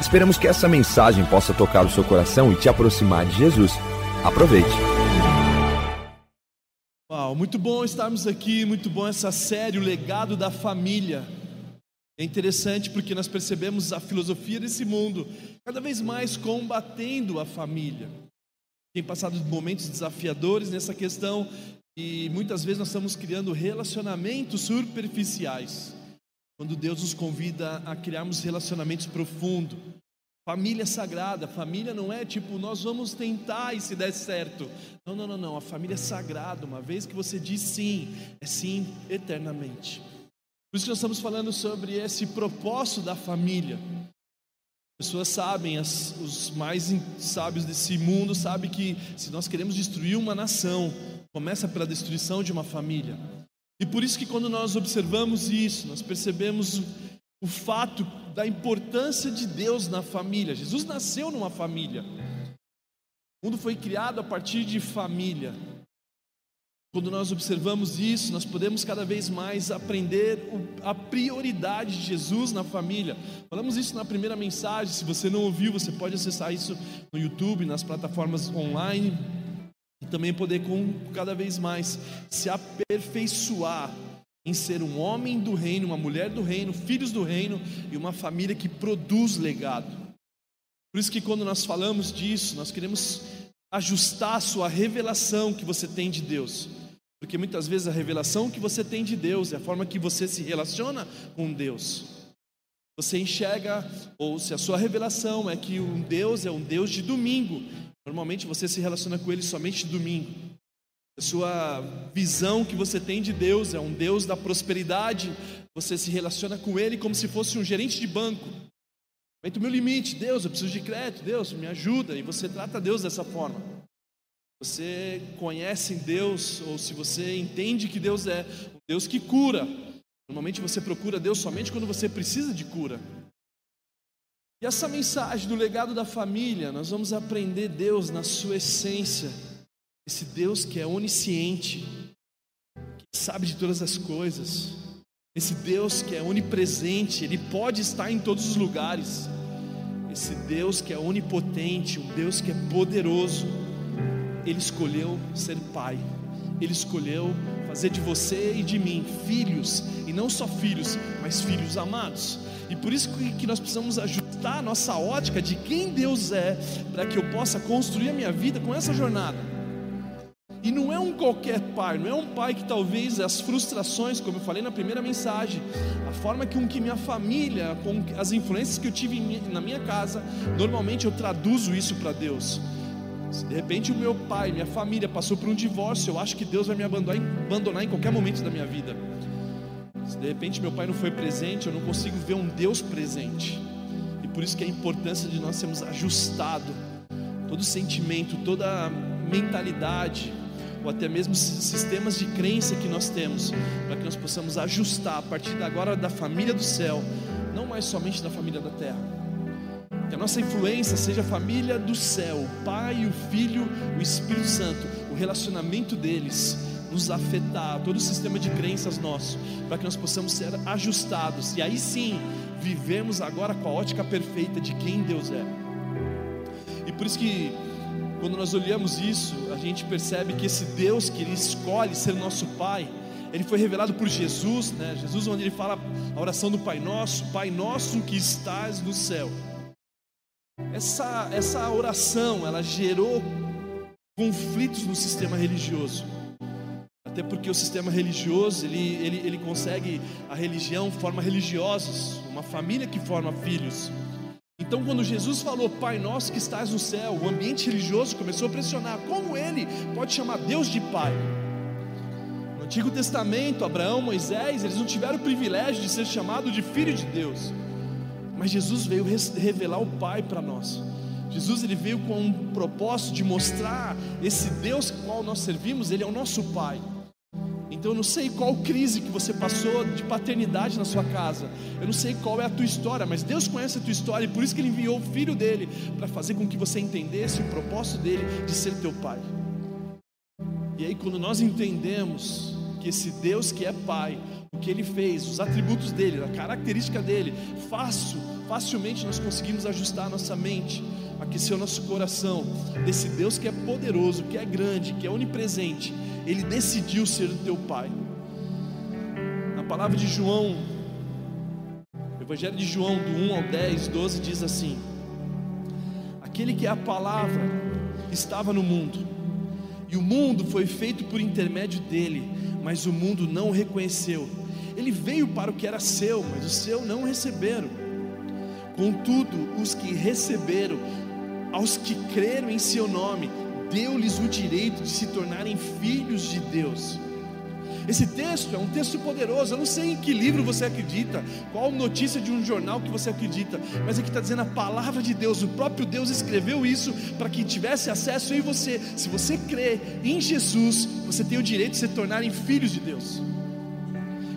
Esperamos que essa mensagem possa tocar o seu coração e te aproximar de Jesus. Aproveite. Uau, muito bom estarmos aqui, muito bom essa série, o legado da família. É interessante porque nós percebemos a filosofia desse mundo cada vez mais combatendo a família. Tem passado momentos desafiadores nessa questão e muitas vezes nós estamos criando relacionamentos superficiais. Quando Deus nos convida a criarmos relacionamentos profundos. Família sagrada, família não é tipo, nós vamos tentar e se der certo. Não, não, não, não. A família é sagrada. Uma vez que você diz sim, é sim eternamente. Por isso que nós estamos falando sobre esse propósito da família. Pessoas sabem, as, os mais sábios desse mundo sabem que se nós queremos destruir uma nação, começa pela destruição de uma família. E por isso que quando nós observamos isso, nós percebemos o fato da importância de Deus na família. Jesus nasceu numa família. O mundo foi criado a partir de família. Quando nós observamos isso, nós podemos cada vez mais aprender a prioridade de Jesus na família. Falamos isso na primeira mensagem. Se você não ouviu, você pode acessar isso no YouTube, nas plataformas online e também poder com cada vez mais se aperfeiçoar em ser um homem do reino, uma mulher do reino, filhos do reino e uma família que produz legado. Por isso que quando nós falamos disso, nós queremos ajustar a sua revelação que você tem de Deus. Porque muitas vezes a revelação que você tem de Deus é a forma que você se relaciona com Deus. Você enxerga, ou se a sua revelação é que um Deus é um Deus de domingo, Normalmente você se relaciona com Ele somente domingo. A sua visão que você tem de Deus é um Deus da prosperidade. Você se relaciona com Ele como se fosse um gerente de banco. Aumenta o meu limite, Deus, eu preciso de crédito, Deus, me ajuda. E você trata Deus dessa forma. Você conhece Deus, ou se você entende que Deus é um Deus que cura. Normalmente você procura Deus somente quando você precisa de cura. E essa mensagem do legado da família, nós vamos aprender Deus na sua essência, esse Deus que é onisciente, que sabe de todas as coisas, esse Deus que é onipresente, Ele pode estar em todos os lugares, esse Deus que é onipotente, um Deus que é poderoso, Ele escolheu ser Pai, Ele escolheu fazer de você e de mim filhos, e não só filhos, mas filhos amados. E por isso que nós precisamos ajustar a nossa ótica de quem Deus é, para que eu possa construir a minha vida com essa jornada. E não é um qualquer pai, não é um pai que talvez as frustrações, como eu falei na primeira mensagem, a forma com que minha família, com as influências que eu tive na minha casa, normalmente eu traduzo isso para Deus. Se de repente o meu pai, minha família passou por um divórcio, eu acho que Deus vai me abandonar em qualquer momento da minha vida. Se de repente meu pai não foi presente, eu não consigo ver um Deus presente. E por isso que a importância de nós sermos ajustados todo sentimento, toda mentalidade, ou até mesmo sistemas de crença que nós temos, para que nós possamos ajustar a partir de agora da família do céu, não mais somente da família da terra. Que a nossa influência seja a família do céu, o Pai, o Filho, o Espírito Santo, o relacionamento deles nos afetar, todo o sistema de crenças nosso, para que nós possamos ser ajustados e aí sim vivemos agora com a ótica perfeita de quem Deus é. E por isso que quando nós olhamos isso, a gente percebe que esse Deus que ele escolhe ser nosso Pai, ele foi revelado por Jesus, né? Jesus onde ele fala a oração do Pai Nosso, Pai Nosso que estás no céu. Essa, essa oração, ela gerou conflitos no sistema religioso. Até porque o sistema religioso, ele, ele, ele consegue, a religião forma religiosos, uma família que forma filhos. Então, quando Jesus falou, Pai nosso que estás no céu, o ambiente religioso começou a pressionar: como ele pode chamar Deus de Pai? No Antigo Testamento, Abraão, Moisés, eles não tiveram o privilégio de ser chamado de filho de Deus, mas Jesus veio revelar o Pai para nós. Jesus ele veio com um propósito de mostrar esse Deus qual nós servimos, ele é o nosso Pai. Então eu não sei qual crise que você passou de paternidade na sua casa. Eu não sei qual é a tua história, mas Deus conhece a tua história e por isso que ele enviou o filho dele para fazer com que você entendesse o propósito dele de ser teu pai. E aí quando nós entendemos que esse Deus que é pai, o que ele fez, os atributos dele, a característica dele, fácil, facilmente nós conseguimos ajustar a nossa mente, aquecer o nosso coração desse Deus que é poderoso, que é grande, que é onipresente ele decidiu ser o teu pai. Na palavra de João, Evangelho de João, do 1 ao 10, 12, diz assim: Aquele que é a palavra estava no mundo, e o mundo foi feito por intermédio dele, mas o mundo não o reconheceu. Ele veio para o que era seu, mas o seu não receberam. Contudo, os que receberam, aos que creram em seu nome, deu-lhes o direito de se tornarem filhos de Deus. Esse texto é um texto poderoso. Eu não sei em que livro você acredita, qual notícia de um jornal que você acredita, mas aqui está dizendo a palavra de Deus. O próprio Deus escreveu isso para que tivesse acesso em você. Se você crê em Jesus, você tem o direito de se tornarem filhos de Deus.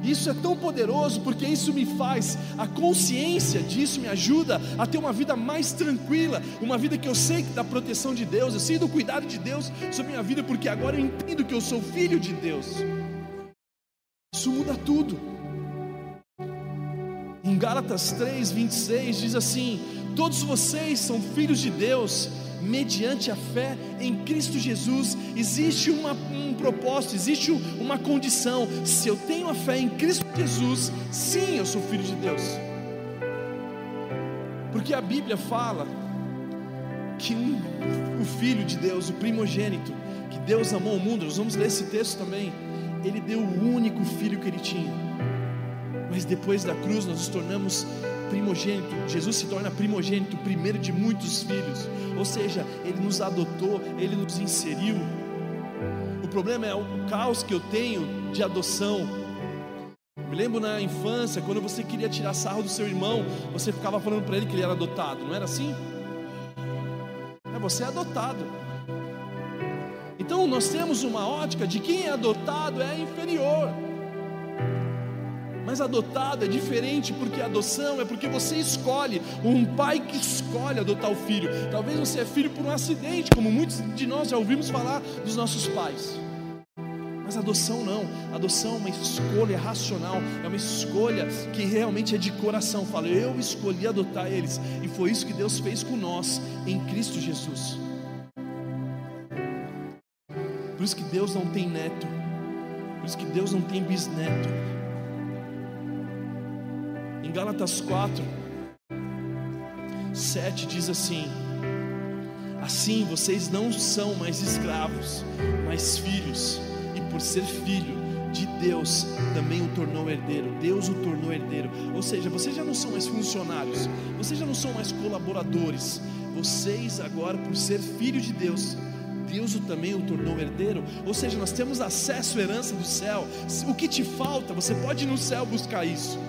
Isso é tão poderoso porque isso me faz, a consciência disso me ajuda a ter uma vida mais tranquila, uma vida que eu sei da proteção de Deus, eu sei do cuidado de Deus sobre minha vida, porque agora eu entendo que eu sou filho de Deus. Isso muda tudo. Em Gálatas 3, 26 diz assim: Todos vocês são filhos de Deus mediante a fé em Cristo Jesus, existe uma, um propósito, existe uma condição. Se eu tenho a fé em Cristo Jesus, sim, eu sou filho de Deus. Porque a Bíblia fala que o Filho de Deus, o primogênito, que Deus amou o mundo, nós vamos ler esse texto também. Ele deu o único filho que ele tinha, mas depois da cruz nós nos tornamos primogênito, Jesus se torna primogênito, primeiro de muitos filhos, ou seja, Ele nos adotou, Ele nos inseriu. O problema é o caos que eu tenho de adoção. Me lembro na infância, quando você queria tirar sarro do seu irmão, você ficava falando para ele que ele era adotado, não era assim? É, você é adotado. Então nós temos uma ótica de quem é adotado é inferior. Mas adotado é diferente porque adoção é porque você escolhe, um pai que escolhe adotar o filho. Talvez você é filho por um acidente, como muitos de nós já ouvimos falar dos nossos pais. Mas adoção não, adoção é uma escolha racional, é uma escolha que realmente é de coração. Fala, eu escolhi adotar eles, e foi isso que Deus fez com nós em Cristo Jesus. Por isso que Deus não tem neto, por isso que Deus não tem bisneto, em Gálatas 4, 7 diz assim: Assim vocês não são mais escravos, mas filhos, e por ser filho de Deus, também o tornou herdeiro. Deus o tornou herdeiro. Ou seja, vocês já não são mais funcionários, vocês já não são mais colaboradores. Vocês agora, por ser filho de Deus, Deus o também o tornou herdeiro. Ou seja, nós temos acesso à herança do céu. O que te falta, você pode ir no céu buscar isso.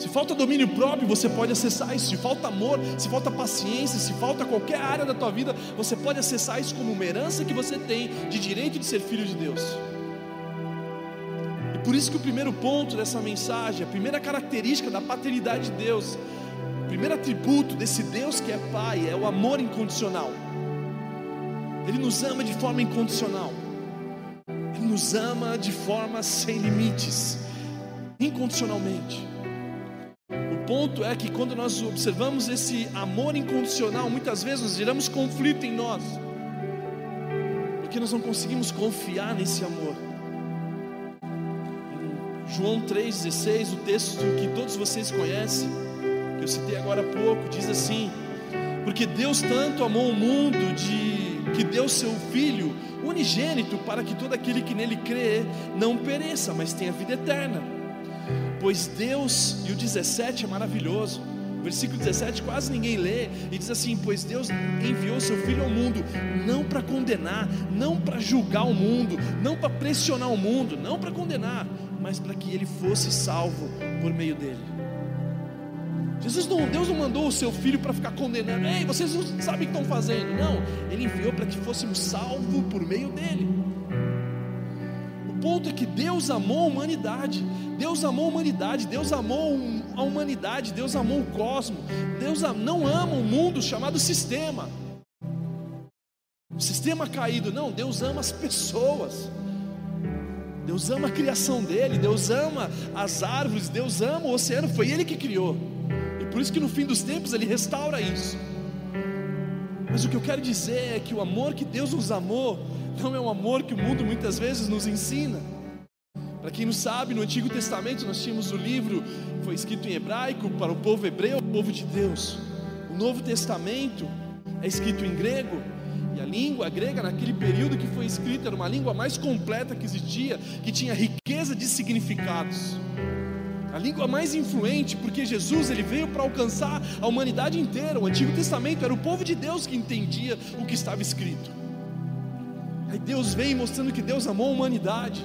Se falta domínio próprio, você pode acessar isso. Se falta amor, se falta paciência, se falta qualquer área da tua vida, você pode acessar isso como uma herança que você tem de direito de ser filho de Deus. E por isso que o primeiro ponto dessa mensagem, a primeira característica da paternidade de Deus, o primeiro atributo desse Deus que é Pai é o amor incondicional. Ele nos ama de forma incondicional. Ele nos ama de forma sem limites, incondicionalmente ponto é que quando nós observamos esse amor incondicional, muitas vezes nós geramos conflito em nós, porque nós não conseguimos confiar nesse amor. Em João 3,16, o texto que todos vocês conhecem, que eu citei agora há pouco, diz assim: Porque Deus tanto amou o mundo de que deu seu Filho unigênito para que todo aquele que nele crê não pereça, mas tenha vida eterna. Pois Deus, e o 17 é maravilhoso, versículo 17 quase ninguém lê, e diz assim: Pois Deus enviou seu Filho ao mundo, não para condenar, não para julgar o mundo, não para pressionar o mundo, não para condenar, mas para que ele fosse salvo por meio dele. Jesus não, Deus não mandou o seu filho para ficar condenando, ei, vocês não sabem o que estão fazendo. Não, Ele enviou para que fôssemos salvos por meio dele. Ponto é que Deus amou a humanidade, Deus amou a humanidade, Deus amou a humanidade, Deus amou o cosmos, Deus não ama o mundo chamado sistema. O sistema caído, não, Deus ama as pessoas. Deus ama a criação dele, Deus ama as árvores, Deus ama o oceano, foi ele que criou. Por isso que no fim dos tempos ele restaura isso. Mas o que eu quero dizer é que o amor que Deus nos amou não é um amor que o mundo muitas vezes nos ensina. Para quem não sabe, no Antigo Testamento nós tínhamos o livro, foi escrito em hebraico para o povo hebreu, o povo de Deus. O Novo Testamento é escrito em grego, e a língua grega naquele período que foi escrita era uma língua mais completa que existia, que tinha riqueza de significados a língua mais influente, porque Jesus ele veio para alcançar a humanidade inteira. O Antigo Testamento era o povo de Deus que entendia o que estava escrito. Aí Deus vem mostrando que Deus amou a humanidade.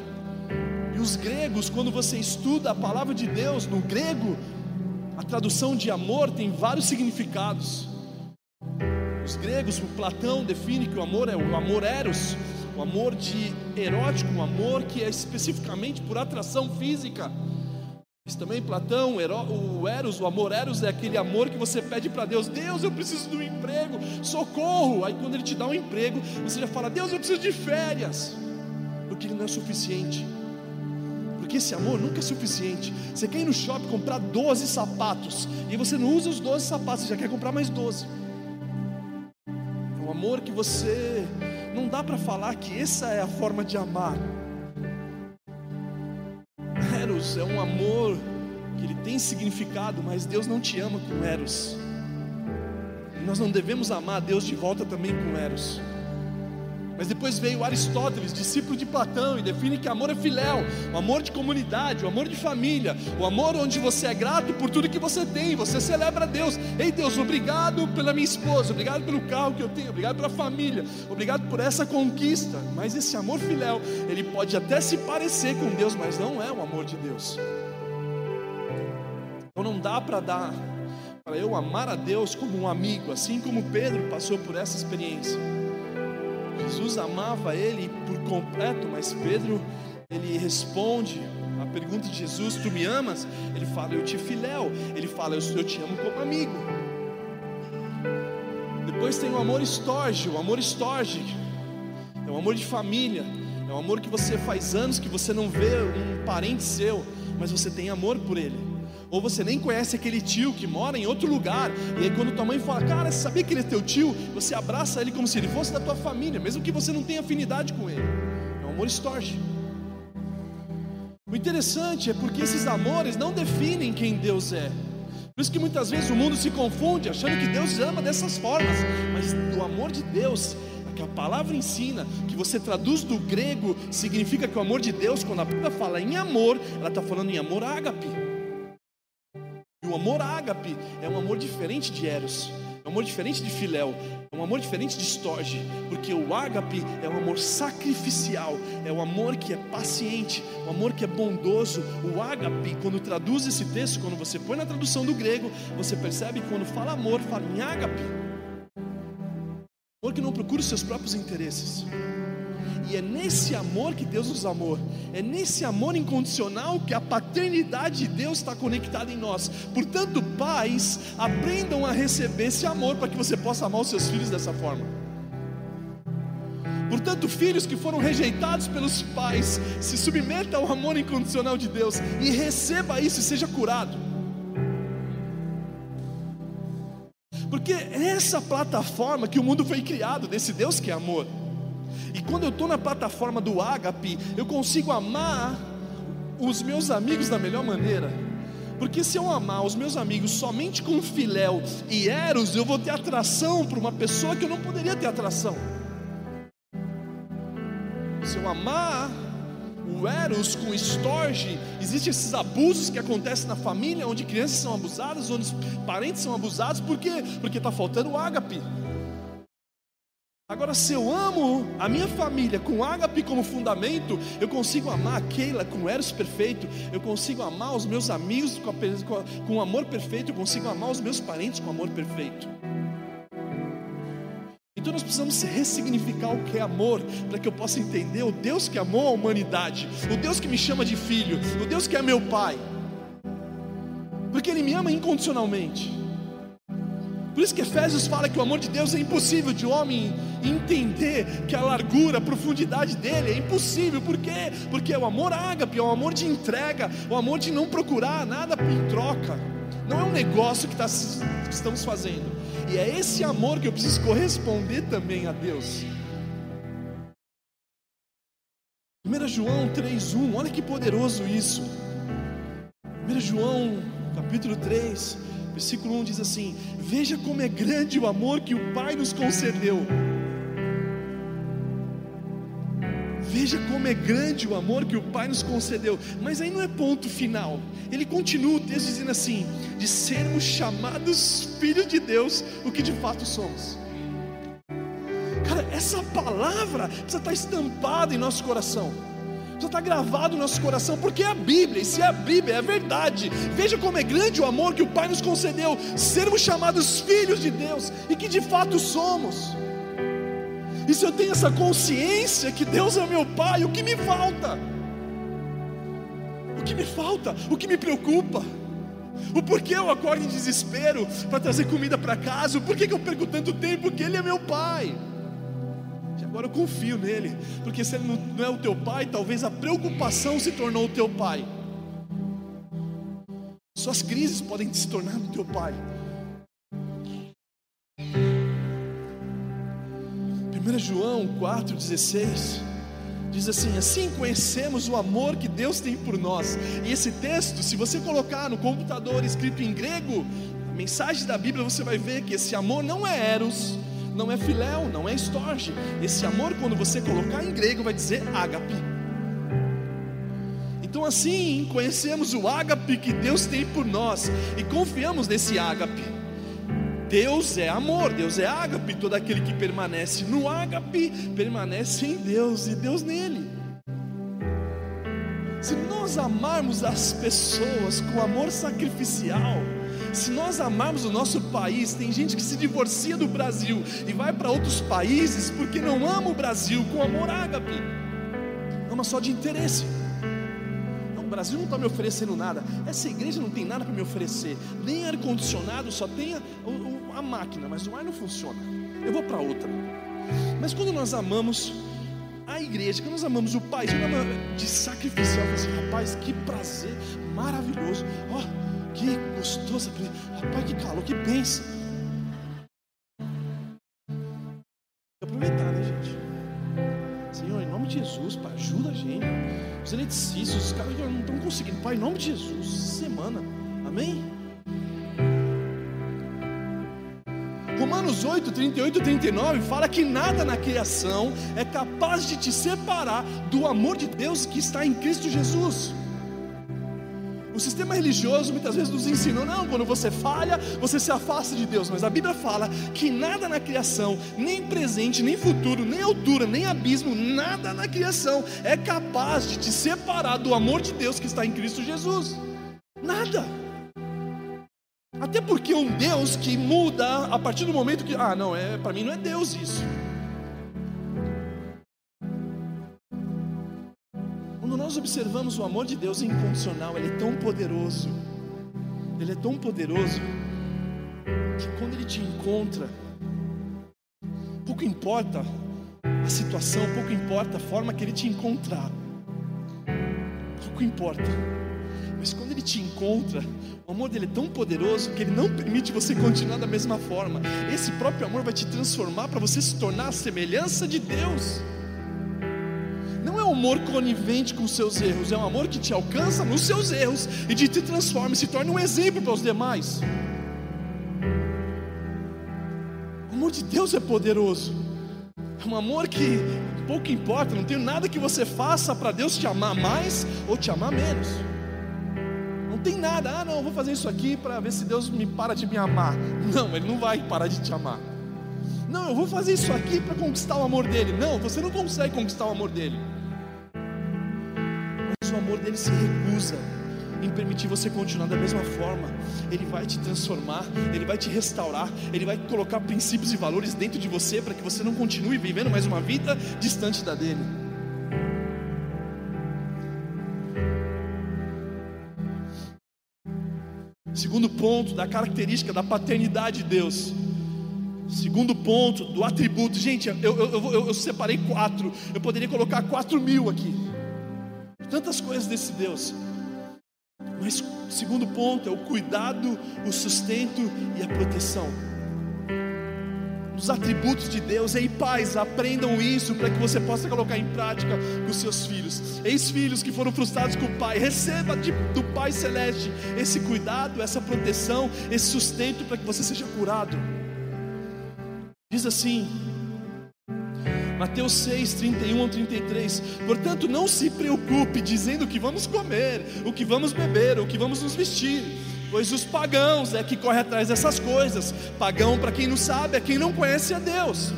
E os gregos, quando você estuda a palavra de Deus no grego, a tradução de amor tem vários significados. Os gregos, o Platão define que o amor é o amor eros, o amor de erótico, um amor que é especificamente por atração física. Diz também Platão, o Eros, o amor Eros é aquele amor que você pede para Deus: Deus, eu preciso de um emprego, socorro. Aí quando Ele te dá um emprego, você já fala: Deus, eu preciso de férias, porque Ele não é suficiente. Porque esse amor nunca é suficiente. Você quer ir no shopping comprar 12 sapatos e você não usa os 12 sapatos, você já quer comprar mais 12. É um amor que você não dá para falar que essa é a forma de amar. É um amor que ele tem significado, mas Deus não te ama com Eros. E nós não devemos amar Deus de volta também com Eros. Mas depois veio Aristóteles, discípulo de Platão, e define que amor é filéu, o amor de comunidade, o amor de família, o amor onde você é grato por tudo que você tem, você celebra Deus. Ei Deus, obrigado pela minha esposa, obrigado pelo carro que eu tenho, obrigado pela família, obrigado por essa conquista. Mas esse amor filéu, ele pode até se parecer com Deus, mas não é o amor de Deus. Então não dá para dar para eu amar a Deus como um amigo, assim como Pedro passou por essa experiência. Jesus amava ele por completo, mas Pedro, ele responde a pergunta de Jesus: Tu me amas? Ele fala: Eu te filéu. Ele fala: Eu, te amo como amigo. Depois tem o amor estorge. O amor estorge é um amor de família. É um amor que você faz anos que você não vê um parente seu, mas você tem amor por ele ou você nem conhece aquele tio que mora em outro lugar, e aí quando tua mãe fala, cara, sabia que ele é teu tio? Você abraça ele como se ele fosse da tua família, mesmo que você não tenha afinidade com ele. É um amor estorge. O interessante é porque esses amores não definem quem Deus é. Por isso que muitas vezes o mundo se confunde achando que Deus ama dessas formas, mas o amor de Deus que a palavra ensina, que você traduz do grego, significa que o amor de Deus, quando a Bíblia fala em amor, ela está falando em amor ágape. O amor ágape é um amor diferente de Eros, é um amor diferente de Filéu, é um amor diferente de Storge, porque o ágape é um amor sacrificial, é um amor que é paciente, um amor que é bondoso. O ágape, quando traduz esse texto, quando você põe na tradução do grego, você percebe que quando fala amor, fala em ágape. Amor que não procura os seus próprios interesses. E é nesse amor que Deus nos amou, é nesse amor incondicional que a paternidade de Deus está conectada em nós. Portanto, pais, aprendam a receber esse amor para que você possa amar os seus filhos dessa forma. Portanto, filhos que foram rejeitados pelos pais, se submeta ao amor incondicional de Deus e receba isso e seja curado. Porque é essa plataforma que o mundo foi criado, desse Deus que é amor. E quando eu estou na plataforma do ágape, eu consigo amar os meus amigos da melhor maneira. Porque se eu amar os meus amigos somente com filéu e eros, eu vou ter atração por uma pessoa que eu não poderia ter atração. Se eu amar o eros com estorge, existem esses abusos que acontecem na família, onde crianças são abusadas, onde parentes são abusados, por quê? Porque está faltando o ágape. Agora, se eu amo a minha família com ágape como fundamento, eu consigo amar a Keila com eros perfeito, eu consigo amar os meus amigos com, a, com amor perfeito, eu consigo amar os meus parentes com amor perfeito. Então nós precisamos ressignificar o que é amor, para que eu possa entender o Deus que amou a humanidade, o Deus que me chama de filho, o Deus que é meu pai, porque Ele me ama incondicionalmente. Por isso que Efésios fala que o amor de Deus é impossível de homem entender que a largura, a profundidade dele é impossível. Por quê? Porque é o amor ágape, é o amor de entrega, o amor de não procurar nada em troca. Não é um negócio que, tá, que estamos fazendo. E é esse amor que eu preciso corresponder também a Deus. 1 João 3,1, olha que poderoso isso. 1 João capítulo 3, Versículo 1 diz assim: Veja como é grande o amor que o Pai nos concedeu. Veja como é grande o amor que o Pai nos concedeu. Mas aí não é ponto final. Ele continua o texto dizendo assim: de sermos chamados filhos de Deus, o que de fato somos. Cara, essa palavra precisa estar estampada em nosso coração já está gravado no nosso coração, porque é a Bíblia, e se é a Bíblia, é a verdade. Veja como é grande o amor que o Pai nos concedeu, sermos chamados filhos de Deus, e que de fato somos. E se eu tenho essa consciência que Deus é meu Pai, o que me falta? O que me falta? O que me preocupa? O porquê eu acordo em desespero para trazer comida para casa? O porquê que eu perco tanto tempo? Porque Ele é meu Pai. Agora eu confio nele, porque se ele não é o teu pai, talvez a preocupação se tornou o teu pai. Suas crises podem se tornar o teu pai. 1 João 4,16 diz assim: Assim conhecemos o amor que Deus tem por nós. E esse texto, se você colocar no computador escrito em grego, a mensagem da Bíblia, você vai ver que esse amor não é eros, não é filéu, não é estorge. Esse amor, quando você colocar em grego, vai dizer ágape. Então, assim, conhecemos o ágape que Deus tem por nós e confiamos nesse ágape. Deus é amor, Deus é ágape, todo aquele que permanece no ágape permanece em Deus e Deus nele. Se nós amarmos as pessoas com amor sacrificial, se nós amarmos o nosso país, tem gente que se divorcia do Brasil e vai para outros países porque não ama o Brasil com amor ágape, ama só de interesse. Não, o Brasil não está me oferecendo nada, essa igreja não tem nada para me oferecer, nem ar-condicionado, só tem a, a, a máquina, mas o ar não funciona. Eu vou para outra. Mas quando nós amamos a igreja, quando nós amamos o Pai de sacrificial, assim, rapaz, que prazer maravilhoso. Ó, oh, que gostoso. Rapaz, que calor, que bênção. Aproveitar, né, gente? Senhor, em nome de Jesus, Pai, ajuda a gente. Os eletricistas, os caras não estão conseguindo. Pai, em nome de Jesus, semana. Amém? Romanos 8, 38 e 39 fala que nada na criação é capaz de te separar do amor de Deus que está em Cristo Jesus. O sistema religioso muitas vezes nos ensinou, não, quando você falha, você se afasta de Deus, mas a Bíblia fala que nada na criação, nem presente, nem futuro, nem altura, nem abismo, nada na criação é capaz de te separar do amor de Deus que está em Cristo Jesus. Nada. Até porque um Deus que muda a partir do momento que, ah, não, é, para mim não é Deus isso. Observamos o amor de Deus incondicional, ele é tão poderoso, ele é tão poderoso, que quando ele te encontra, pouco importa a situação, pouco importa a forma que ele te encontrar, pouco importa, mas quando ele te encontra, o amor dele é tão poderoso que ele não permite você continuar da mesma forma. Esse próprio amor vai te transformar para você se tornar a semelhança de Deus amor conivente com os seus erros, é um amor que te alcança nos seus erros e te transforma e se torna um exemplo para os demais. O amor de Deus é poderoso, é um amor que pouco importa, não tem nada que você faça para Deus te amar mais ou te amar menos. Não tem nada, ah não, vou fazer isso aqui para ver se Deus me para de me amar. Não, Ele não vai parar de te amar. Não, eu vou fazer isso aqui para conquistar o amor dele. Não, você não consegue conquistar o amor dele. O amor dele se recusa em permitir você continuar da mesma forma. Ele vai te transformar, ele vai te restaurar, ele vai colocar princípios e valores dentro de você para que você não continue vivendo mais uma vida distante da dele. Segundo ponto da característica da paternidade de Deus. Segundo ponto do atributo. Gente, eu, eu, eu, eu separei quatro. Eu poderia colocar quatro mil aqui. Tantas coisas desse Deus. Mas segundo ponto é o cuidado, o sustento e a proteção. Os atributos de Deus, ei pais, aprendam isso para que você possa colocar em prática com seus filhos. Eis filhos que foram frustrados com o pai, receba de, do Pai Celeste esse cuidado, essa proteção, esse sustento para que você seja curado. Diz assim, Mateus 6, 31 ao 33. Portanto, não se preocupe dizendo o que vamos comer, o que vamos beber, o que vamos nos vestir, pois os pagãos é que corre atrás dessas coisas. Pagão, para quem não sabe, é quem não conhece a Deus.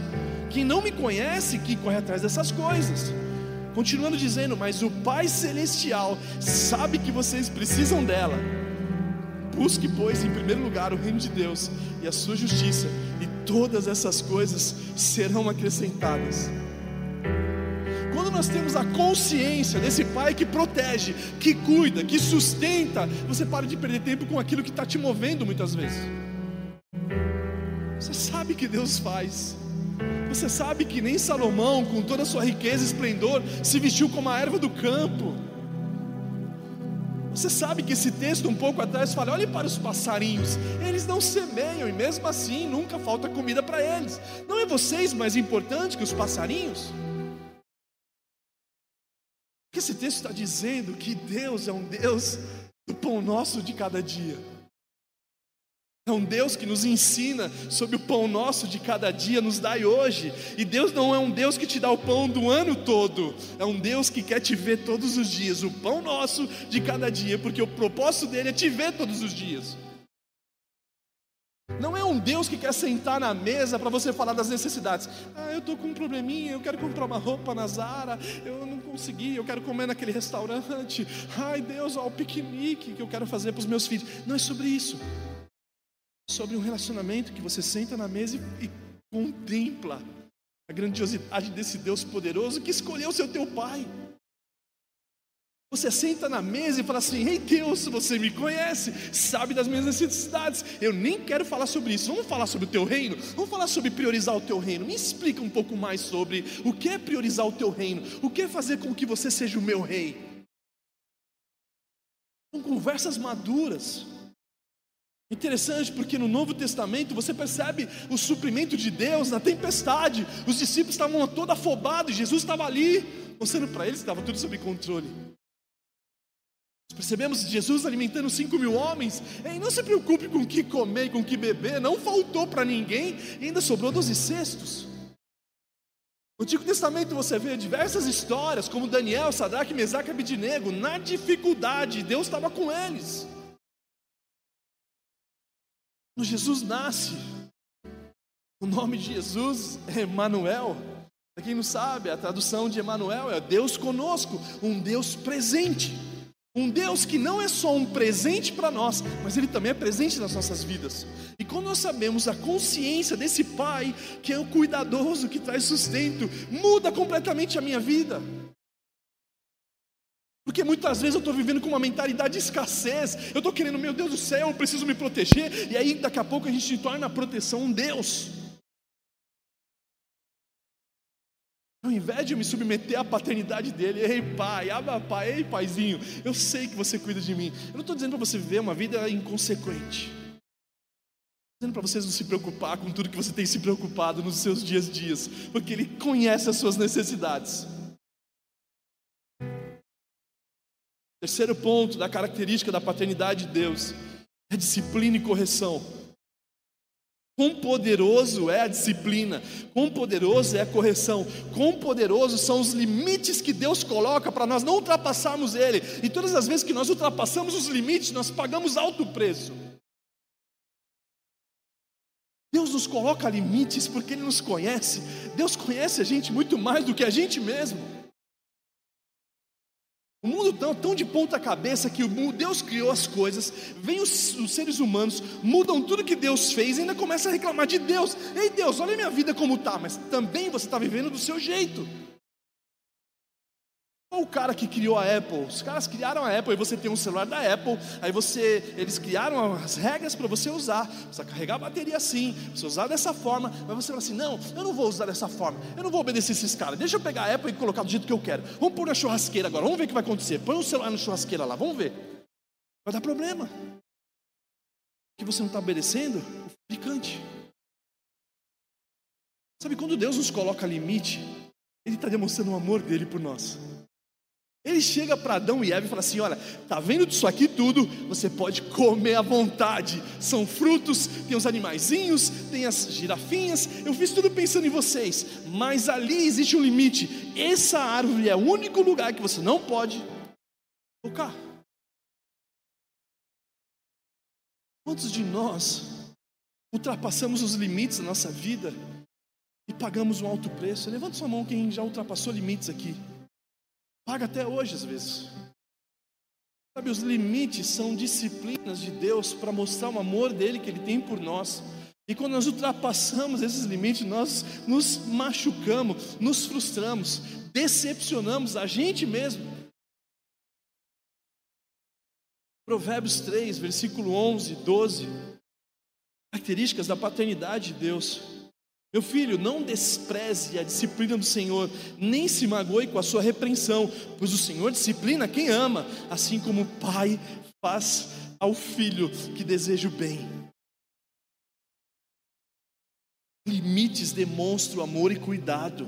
Quem não me conhece, que corre atrás dessas coisas. Continuando dizendo, mas o Pai Celestial sabe que vocês precisam dela. Busque, pois, em primeiro lugar o reino de Deus e a sua justiça, e todas essas coisas serão acrescentadas. Quando nós temos a consciência desse Pai que protege, que cuida, que sustenta, você para de perder tempo com aquilo que está te movendo muitas vezes. Você sabe que Deus faz. Você sabe que nem Salomão, com toda a sua riqueza e esplendor, se vestiu como a erva do campo. Você sabe que esse texto um pouco atrás fala: olhe para os passarinhos, eles não semeiam e mesmo assim nunca falta comida para eles. Não é vocês mais importantes que os passarinhos? esse texto está dizendo que Deus é um Deus do pão nosso de cada dia. É um Deus que nos ensina sobre o pão nosso de cada dia, nos dai hoje. E Deus não é um Deus que te dá o pão do ano todo, é um Deus que quer te ver todos os dias, o pão nosso de cada dia, porque o propósito dele é te ver todos os dias. Não é um Deus que quer sentar na mesa para você falar das necessidades. Ah, eu estou com um probleminha, eu quero comprar uma roupa na Zara, eu não consegui, eu quero comer naquele restaurante. Ai Deus, ó, o piquenique que eu quero fazer para os meus filhos. Não é sobre isso sobre um relacionamento que você senta na mesa e, contempla a grandiosidade desse Deus poderoso que escolheu ser teu pai. Você senta na mesa e fala assim: Ei Deus, você me conhece, sabe das minhas necessidades. Eu nem quero falar sobre isso. Vamos falar sobre o teu reino? Vamos falar sobre priorizar o teu reino. Me explica um pouco mais sobre o que é priorizar o teu reino, o que é fazer com que você seja o meu rei. São conversas maduras. Interessante porque no Novo Testamento você percebe o suprimento de Deus na tempestade. Os discípulos estavam todos afobados, Jesus estava ali, mostrando para eles que estava tudo sob controle. percebemos Jesus alimentando 5 mil homens. Ei, não se preocupe com o que comer com o que beber, não faltou para ninguém, e ainda sobrou 12 cestos. No Antigo Testamento você vê diversas histórias, como Daniel, Sadraque, Mesaque e Abidinego, na dificuldade, Deus estava com eles. Quando Jesus nasce, o nome de Jesus é Emanuel. Para quem não sabe, a tradução de Emanuel é Deus conosco, um Deus presente. Um Deus que não é só um presente para nós, mas Ele também é presente nas nossas vidas. E quando nós sabemos a consciência desse Pai, que é o cuidadoso, que traz sustento, muda completamente a minha vida. Porque muitas vezes eu estou vivendo com uma mentalidade de escassez. Eu estou querendo, meu Deus do céu, eu preciso me proteger. E aí daqui a pouco a gente se torna a proteção um Deus. Ao invés de me submeter à paternidade dele, ei pai, aba pai, ei paizinho, eu sei que você cuida de mim. Eu não estou dizendo para você viver uma vida inconsequente. Estou dizendo para vocês não se preocupar com tudo que você tem se preocupado nos seus dias a dias, porque ele conhece as suas necessidades. Terceiro ponto da característica da paternidade de Deus é disciplina e correção. Quão poderoso é a disciplina, quão poderoso é a correção, quão poderosos são os limites que Deus coloca para nós não ultrapassarmos Ele. E todas as vezes que nós ultrapassamos os limites, nós pagamos alto preço. Deus nos coloca limites porque Ele nos conhece. Deus conhece a gente muito mais do que a gente mesmo. O mundo tão, tão de ponta cabeça que o Deus criou as coisas, vem os, os, seres humanos, mudam tudo que Deus fez e ainda começa a reclamar de Deus. Ei Deus, olha minha vida como está, mas também você está vivendo do seu jeito. O cara que criou a Apple, os caras criaram a Apple e você tem um celular da Apple, aí você, eles criaram as regras para você usar, precisa carregar a bateria assim, você usar dessa forma, mas você fala assim, não, eu não vou usar dessa forma, eu não vou obedecer esses caras, deixa eu pegar a Apple e colocar do jeito que eu quero, vamos pôr na churrasqueira agora, vamos ver o que vai acontecer, põe o celular na churrasqueira lá, vamos ver, vai dar problema, que você não está obedecendo? O fabricante. Sabe, quando Deus nos coloca limite, Ele está demonstrando o amor dele por nós. Ele chega para Adão e Eva e fala assim: Olha, tá vendo disso aqui tudo? Você pode comer à vontade. São frutos, tem os animaizinhos, tem as girafinhas. Eu fiz tudo pensando em vocês, mas ali existe um limite. Essa árvore é o único lugar que você não pode tocar. Quantos de nós ultrapassamos os limites da nossa vida e pagamos um alto preço? Levanta sua mão quem já ultrapassou limites aqui. Paga até hoje, às vezes. Sabe, os limites são disciplinas de Deus para mostrar o amor dele que ele tem por nós. E quando nós ultrapassamos esses limites, nós nos machucamos, nos frustramos, decepcionamos a gente mesmo. Provérbios 3, versículo 11, 12. Características da paternidade de Deus. Meu filho, não despreze a disciplina do Senhor, nem se magoe com a sua repreensão, pois o Senhor disciplina quem ama, assim como o pai faz ao filho que deseja o bem. Limites demonstram amor e cuidado.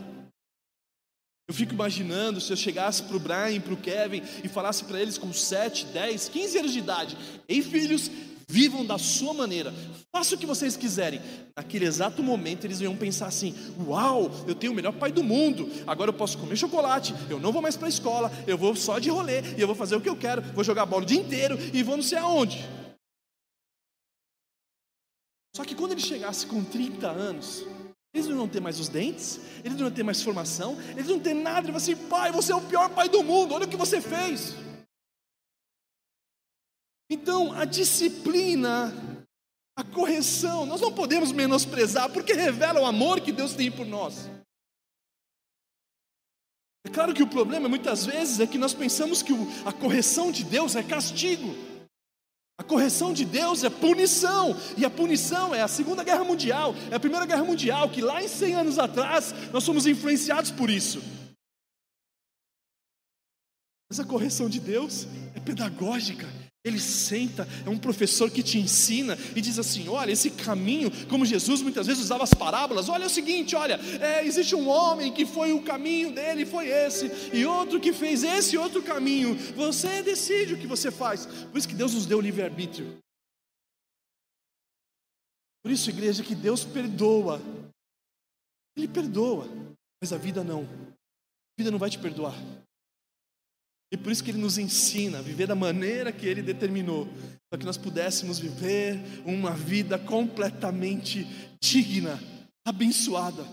Eu fico imaginando se eu chegasse para o Brian, para o Kevin e falasse para eles com 7, 10, 15 anos de idade: Ei filhos, Vivam da sua maneira. Faça o que vocês quiserem. Naquele exato momento eles iam pensar assim: Uau, eu tenho o melhor pai do mundo. Agora eu posso comer chocolate. Eu não vou mais para a escola. Eu vou só de rolê e eu vou fazer o que eu quero. Vou jogar bola o dia inteiro e vou não sei aonde. Só que quando ele chegasse com 30 anos, eles não iam ter mais os dentes, eles não iam ter mais formação, eles não iam ter nada. Ele falou assim: Pai, você é o pior pai do mundo. Olha o que você fez. Então, a disciplina, a correção, nós não podemos menosprezar, porque revela o amor que Deus tem por nós. É claro que o problema muitas vezes é que nós pensamos que a correção de Deus é castigo. A correção de Deus é punição, e a punição é a Segunda Guerra Mundial, é a Primeira Guerra Mundial, que lá em 100 anos atrás nós somos influenciados por isso. Mas a correção de Deus é pedagógica, ele senta, é um professor que te ensina e diz assim: olha, esse caminho, como Jesus muitas vezes usava as parábolas, olha o seguinte: olha, é, existe um homem que foi o caminho dele, foi esse, e outro que fez esse outro caminho. Você decide o que você faz. Por isso que Deus nos deu livre-arbítrio. Por isso, igreja, que Deus perdoa. Ele perdoa, mas a vida não. A vida não vai te perdoar. E por isso que Ele nos ensina a viver da maneira que Ele determinou, para que nós pudéssemos viver uma vida completamente digna, abençoada.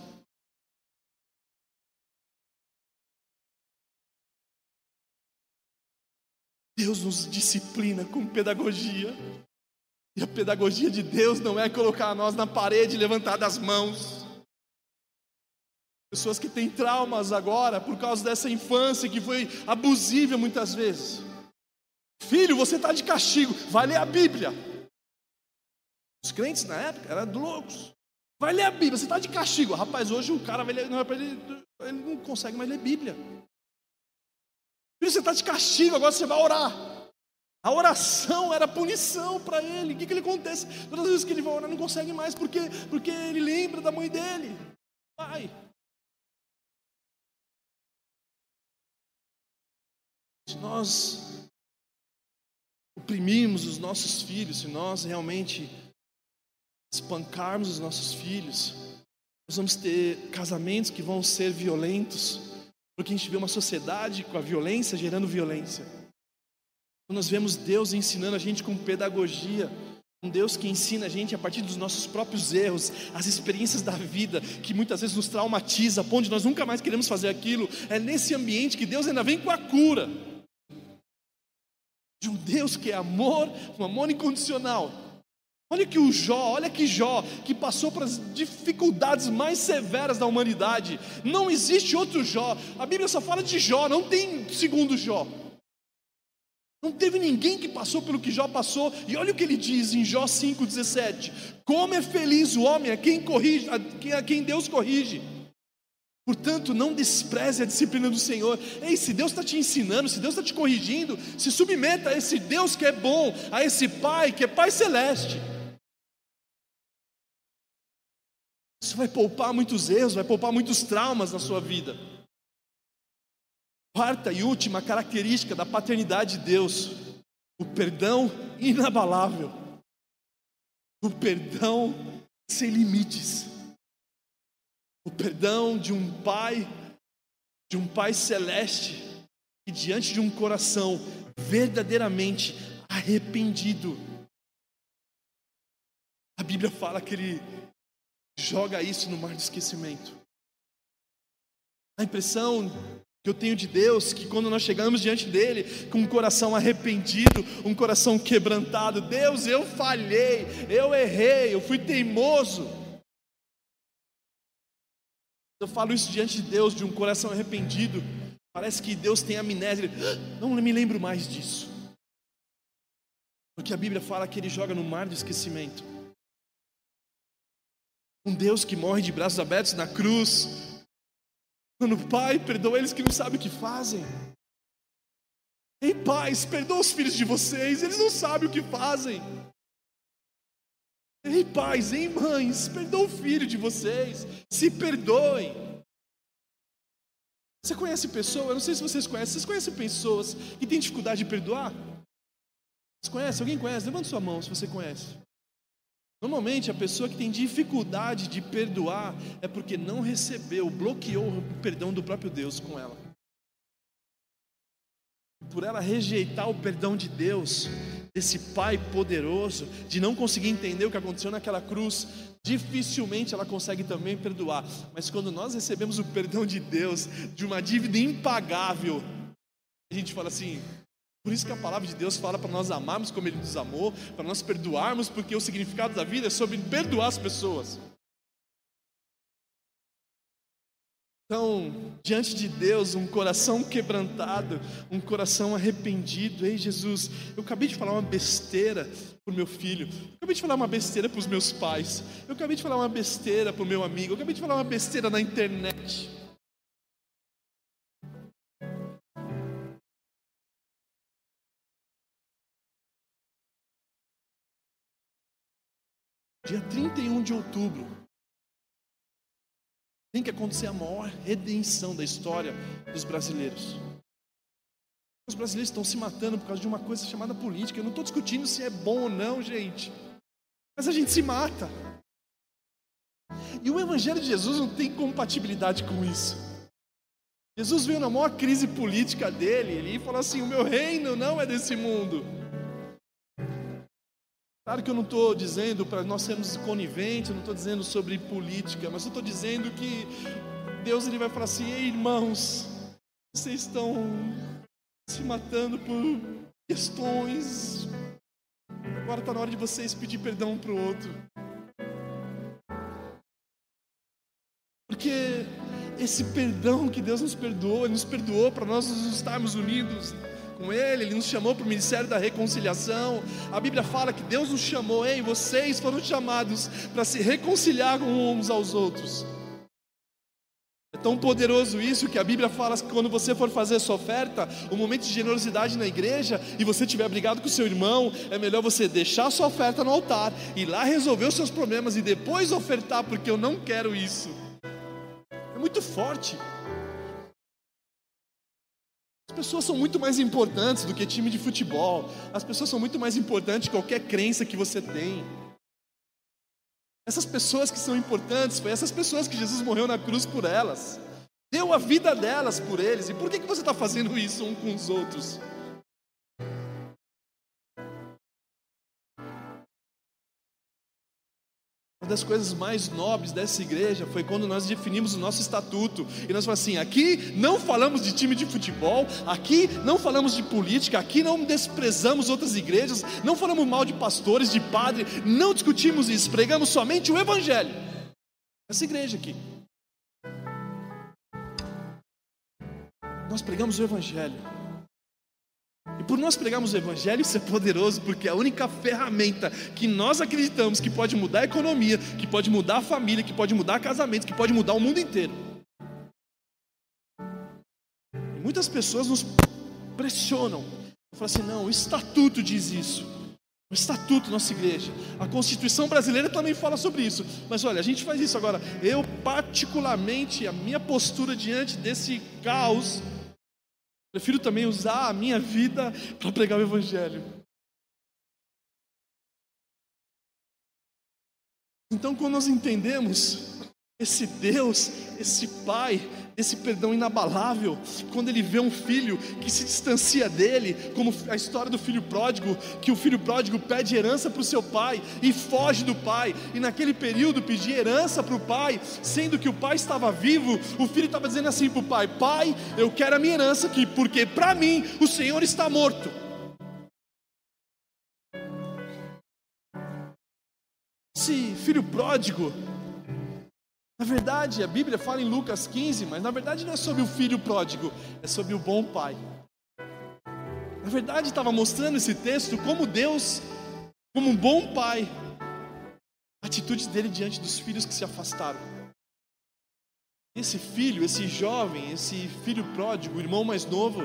Deus nos disciplina com pedagogia. E a pedagogia de Deus não é colocar nós na parede e levantar das mãos. Pessoas que têm traumas agora por causa dessa infância que foi abusiva muitas vezes. Filho, você está de castigo, vai ler a Bíblia. Os crentes na época eram loucos. Vai ler a Bíblia, você está de castigo. Rapaz, hoje o cara vai ler, não, ele, ele não consegue mais ler Bíblia. Filho, você está de castigo, agora você vai orar. A oração era punição para ele. O que, que ele acontece? Todas as vezes que ele vai orar, não consegue mais, porque, porque ele lembra da mãe dele. Pai, Se nós oprimirmos os nossos filhos, se nós realmente espancarmos os nossos filhos, nós vamos ter casamentos que vão ser violentos, porque a gente vê uma sociedade com a violência gerando violência. Quando nós vemos Deus ensinando a gente com pedagogia, Um Deus que ensina a gente a partir dos nossos próprios erros, as experiências da vida, que muitas vezes nos traumatiza, a ponto de nós nunca mais queremos fazer aquilo. É nesse ambiente que Deus ainda vem com a cura. De um Deus que é amor, um amor incondicional. Olha que o Jó, olha que Jó, que passou por as dificuldades mais severas da humanidade. Não existe outro Jó. A Bíblia só fala de Jó, não tem segundo Jó. Não teve ninguém que passou pelo que Jó passou. E olha o que ele diz em Jó 5,17: Como é feliz o homem a quem, corrige, a quem Deus corrige. Portanto, não despreze a disciplina do Senhor. Ei, se Deus está te ensinando, se Deus está te corrigindo, se submeta a esse Deus que é bom, a esse Pai que é Pai Celeste. Isso vai poupar muitos erros, vai poupar muitos traumas na sua vida. Quarta e última característica da paternidade de Deus: o perdão inabalável, o perdão sem limites, o perdão de um pai, de um pai celeste, que diante de um coração verdadeiramente arrependido, a Bíblia fala que ele joga isso no mar de esquecimento. A impressão que eu tenho de Deus, que quando nós chegamos diante dele com um coração arrependido, um coração quebrantado, Deus, eu falhei, eu errei, eu fui teimoso. Eu falo isso diante de Deus, de um coração arrependido, parece que Deus tem amnésia, ah, não me lembro mais disso. Porque a Bíblia fala que ele joga no mar do esquecimento. Um Deus que morre de braços abertos na cruz, quando Pai, perdoa eles que não sabem o que fazem. Ei, pais, perdoa os filhos de vocês, eles não sabem o que fazem. Ei, pais, ei, mães, perdoa o filho de vocês, se perdoem. Você conhece pessoas, eu não sei se vocês conhecem, vocês conhecem pessoas que têm dificuldade de perdoar? Vocês conhecem? Alguém conhece? Levanta sua mão se você conhece. Normalmente a pessoa que tem dificuldade de perdoar é porque não recebeu, bloqueou o perdão do próprio Deus com ela. Por ela rejeitar o perdão de Deus, esse Pai poderoso, de não conseguir entender o que aconteceu naquela cruz, dificilmente ela consegue também perdoar. Mas quando nós recebemos o perdão de Deus, de uma dívida impagável, a gente fala assim: por isso que a palavra de Deus fala para nós amarmos como Ele nos amou, para nós perdoarmos, porque o significado da vida é sobre perdoar as pessoas. Então, diante de Deus, um coração quebrantado, um coração arrependido. Ei, Jesus, eu acabei de falar uma besteira para o meu filho, eu acabei de falar uma besteira para os meus pais, eu acabei de falar uma besteira para o meu amigo, eu acabei de falar uma besteira na internet. dia 31 de outubro, tem que acontecer a maior redenção da história dos brasileiros. Os brasileiros estão se matando por causa de uma coisa chamada política. Eu não estou discutindo se é bom ou não, gente. Mas a gente se mata. E o Evangelho de Jesus não tem compatibilidade com isso. Jesus veio na maior crise política dele, ele falou assim: O meu reino não é desse mundo. Claro que eu não estou dizendo para nós sermos coniventes, não estou dizendo sobre política, mas eu estou dizendo que Deus ele vai falar assim: Ei, irmãos, vocês estão se matando por questões. Agora está na hora de vocês pedir perdão um para o outro. Porque esse perdão que Deus nos perdoou, Ele nos perdoou para nós nos estarmos unidos com Ele, Ele nos chamou para o ministério da reconciliação. A Bíblia fala que Deus nos chamou, ei, vocês foram chamados para se reconciliar uns aos outros. É tão poderoso isso que a Bíblia fala que quando você for fazer sua oferta, o momento de generosidade na igreja, e você tiver brigado com seu irmão, é melhor você deixar sua oferta no altar, ir lá resolver os seus problemas e depois ofertar, porque eu não quero isso. É muito forte pessoas são muito mais importantes do que time de futebol. As pessoas são muito mais importantes que qualquer crença que você tem. Essas pessoas que são importantes, foi essas pessoas que Jesus morreu na cruz por elas. Deu a vida delas por eles. E por que, que você está fazendo isso um com os outros? Uma das coisas mais nobres dessa igreja foi quando nós definimos o nosso estatuto e nós falamos assim: aqui não falamos de time de futebol, aqui não falamos de política, aqui não desprezamos outras igrejas, não falamos mal de pastores, de padre, não discutimos isso, pregamos somente o Evangelho. Essa igreja aqui. Nós pregamos o Evangelho. E por nós pregarmos o Evangelho, isso é poderoso, porque é a única ferramenta que nós acreditamos que pode mudar a economia, que pode mudar a família, que pode mudar casamento, que pode mudar o mundo inteiro. E muitas pessoas nos pressionam, falam assim: não, o estatuto diz isso. O estatuto da nossa igreja, a Constituição brasileira também fala sobre isso. Mas olha, a gente faz isso agora. Eu, particularmente, a minha postura diante desse caos Prefiro também usar a minha vida para pregar o Evangelho. Então, quando nós entendemos esse Deus, esse Pai, esse perdão inabalável, quando ele vê um filho que se distancia dele, como a história do filho pródigo, que o filho pródigo pede herança para o seu pai e foge do pai, e naquele período pedir herança para o pai, sendo que o pai estava vivo, o filho estava dizendo assim para o pai: Pai, eu quero a minha herança aqui, porque para mim o Senhor está morto. Esse filho pródigo, na verdade, a Bíblia fala em Lucas 15, mas na verdade não é sobre o filho pródigo, é sobre o bom pai. Na verdade, estava mostrando esse texto como Deus, como um bom pai, a atitude dele diante dos filhos que se afastaram. Esse filho, esse jovem, esse filho pródigo, o irmão mais novo,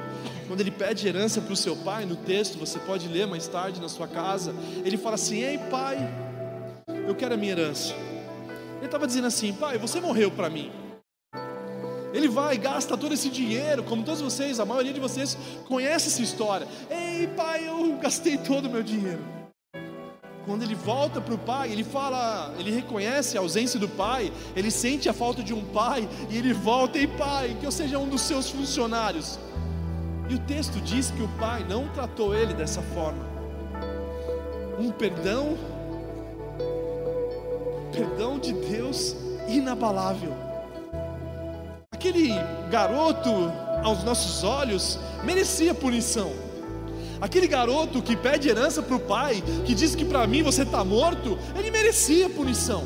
quando ele pede herança para o seu pai, no texto, você pode ler mais tarde na sua casa, ele fala assim: Ei pai, eu quero a minha herança. Ele estava dizendo assim: Pai, você morreu para mim. Ele vai e gasta todo esse dinheiro, como todos vocês, a maioria de vocês conhece essa história. Ei, pai, eu gastei todo o meu dinheiro. Quando ele volta para o pai, ele fala, ele reconhece a ausência do pai, ele sente a falta de um pai e ele volta, ei pai, que eu seja um dos seus funcionários. E o texto diz que o pai não tratou ele dessa forma. Um perdão perdão de Deus inabalável. Aquele garoto, aos nossos olhos, merecia punição. Aquele garoto que pede herança para o pai, que diz que para mim você está morto, ele merecia punição,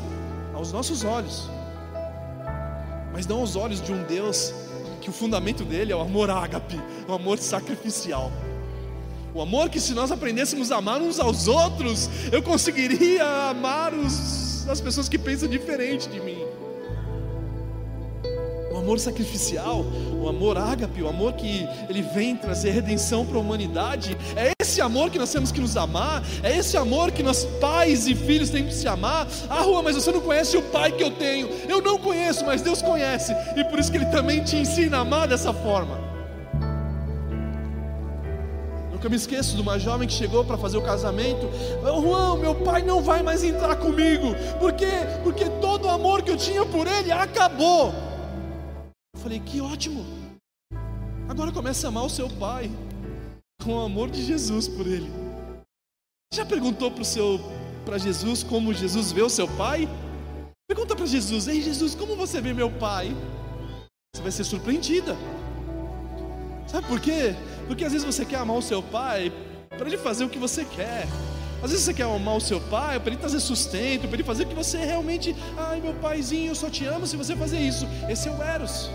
aos nossos olhos, mas não aos olhos de um Deus que o fundamento dele é o amor ágape, o amor sacrificial. O amor que se nós aprendêssemos a amar uns aos outros, eu conseguiria amar os das pessoas que pensam diferente de mim. O amor sacrificial, o amor ágape, o amor que ele vem trazer redenção para a humanidade, é esse amor que nós temos que nos amar, é esse amor que nós pais e filhos temos que se amar. Ah, Rua, mas você não conhece o pai que eu tenho. Eu não conheço, mas Deus conhece, e por isso que ele também te ensina a amar dessa forma. Nunca me esqueço de uma jovem que chegou para fazer o casamento. Juan, meu pai não vai mais entrar comigo. Por quê? Porque todo o amor que eu tinha por ele acabou. Eu falei, que ótimo. Agora comece a amar o seu pai com o amor de Jesus por ele. Já perguntou para Jesus como Jesus vê o seu pai? Pergunta para Jesus: Ei Jesus, como você vê meu pai? Você vai ser surpreendida. Sabe por quê? Porque às vezes você quer amar o seu pai para ele fazer o que você quer. Às vezes você quer amar o seu pai para ele trazer sustento, para ele fazer o que você realmente. Ai, meu paizinho, eu só te amo se você fazer isso. Esse é o Eros.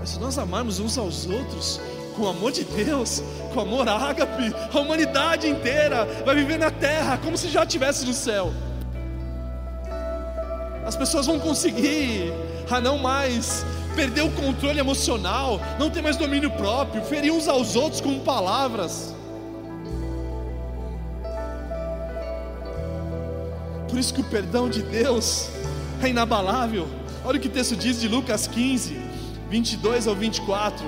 Mas se nós amarmos uns aos outros, com o amor de Deus, com o amor ágape, a humanidade inteira vai viver na terra como se já estivesse no céu. As pessoas vão conseguir a não mais perder o controle emocional, não ter mais domínio próprio, ferir uns aos outros com palavras. Por isso que o perdão de Deus é inabalável. Olha o que o texto diz de Lucas 15, 22 ao 24.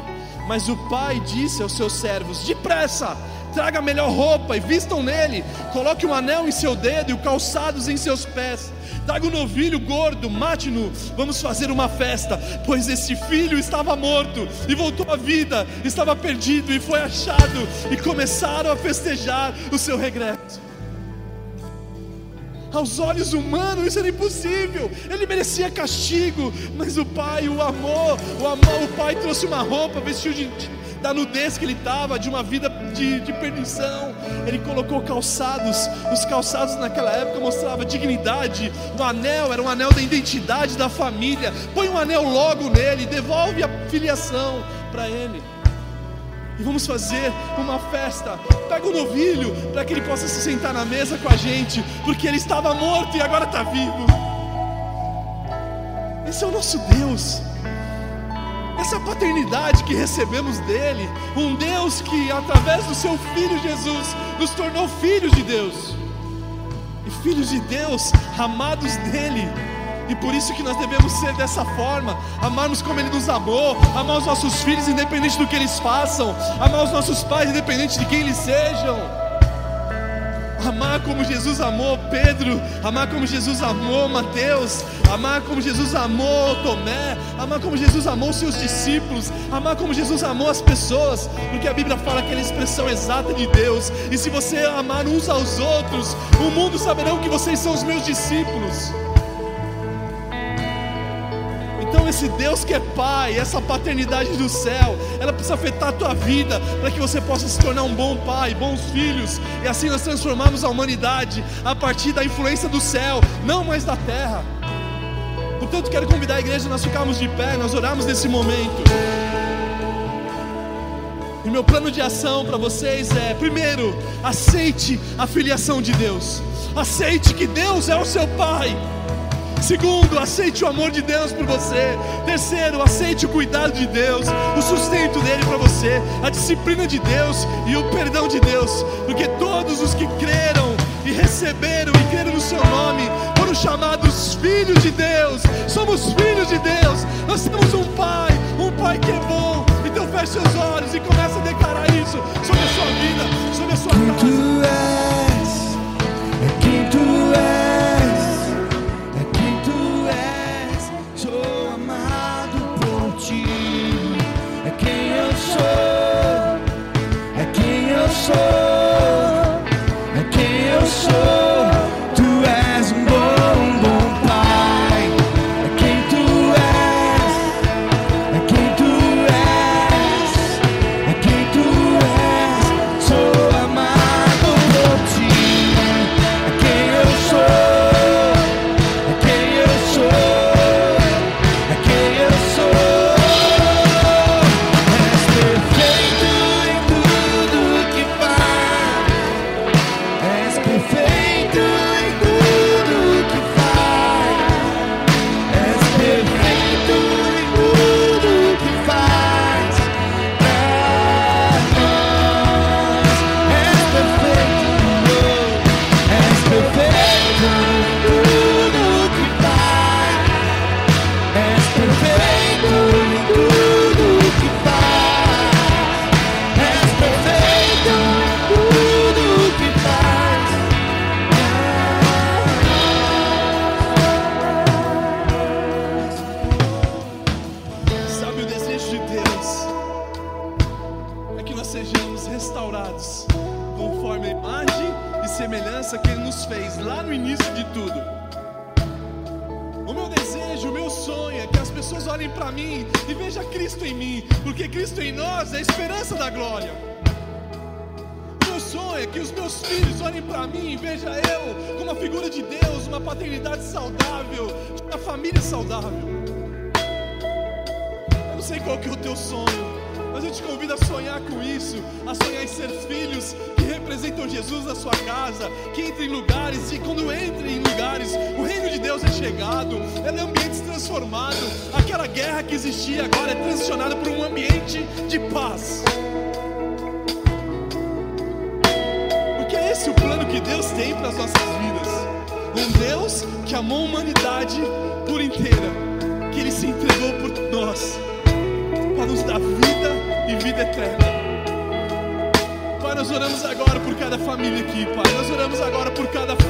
Mas o pai disse aos seus servos: Depressa, traga a melhor roupa e vistam nele, coloque um anel em seu dedo e calçados em seus pés traga um novilho gordo, mate-no, vamos fazer uma festa, pois esse filho estava morto e voltou à vida, estava perdido e foi achado, e começaram a festejar o seu regresso. Aos olhos humanos isso era impossível. Ele merecia castigo, mas o pai o amou. O amor, o pai trouxe uma roupa, vestiu de, da nudez que ele estava, de uma vida de, de perdição. Ele colocou calçados. Os calçados naquela época mostravam dignidade. O anel era um anel da identidade da família. Põe um anel logo nele, devolve a filiação para ele e vamos fazer uma festa. Pega o novilho para que ele possa se sentar na mesa com a gente, porque ele estava morto e agora está vivo. Esse é o nosso Deus. Essa paternidade que recebemos dele, um Deus que através do seu filho Jesus nos tornou filhos de Deus. E filhos de Deus, amados dele, e por isso que nós devemos ser dessa forma, amarmos como Ele nos amou, amar os nossos filhos independente do que eles façam, amar os nossos pais independente de quem eles sejam. Amar como Jesus amou Pedro, amar como Jesus amou Mateus, amar como Jesus amou Tomé, amar como Jesus amou seus discípulos, amar como Jesus amou as pessoas, porque a Bíblia fala que é expressão exata de Deus. E se você amar uns aos outros, o mundo saberá que vocês são os meus discípulos. Então, esse Deus que é Pai, essa paternidade do céu, ela precisa afetar a tua vida para que você possa se tornar um bom pai, bons filhos, e assim nós transformamos a humanidade a partir da influência do céu, não mais da terra. Portanto, quero convidar a igreja a nós ficarmos de pé, nós oramos nesse momento. E meu plano de ação para vocês é: primeiro, aceite a filiação de Deus, aceite que Deus é o seu Pai. Segundo, aceite o amor de Deus por você. Terceiro, aceite o cuidado de Deus, o sustento dele para você, a disciplina de Deus e o perdão de Deus, porque todos os que creram e receberam e creram no seu nome foram chamados filhos de Deus. Somos filhos de Deus. Nós temos um Pai, um Pai que é bom. Então feche seus olhos e comece a declarar isso sobre a sua vida, sobre a sua casa.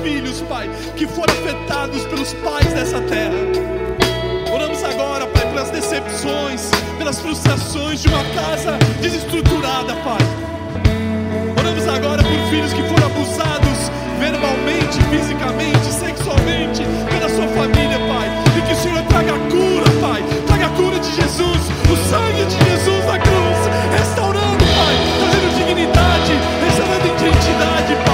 filhos, Pai, que foram afetados pelos pais dessa terra. Oramos agora, Pai, pelas decepções, pelas frustrações de uma casa desestruturada, Pai. Oramos agora por filhos que foram abusados verbalmente, fisicamente, sexualmente pela sua família, Pai. E que o Senhor traga cura, Pai. Traga a cura de Jesus, o sangue de Jesus na cruz, restaurando, Pai, trazendo dignidade, restaurando identidade, Pai.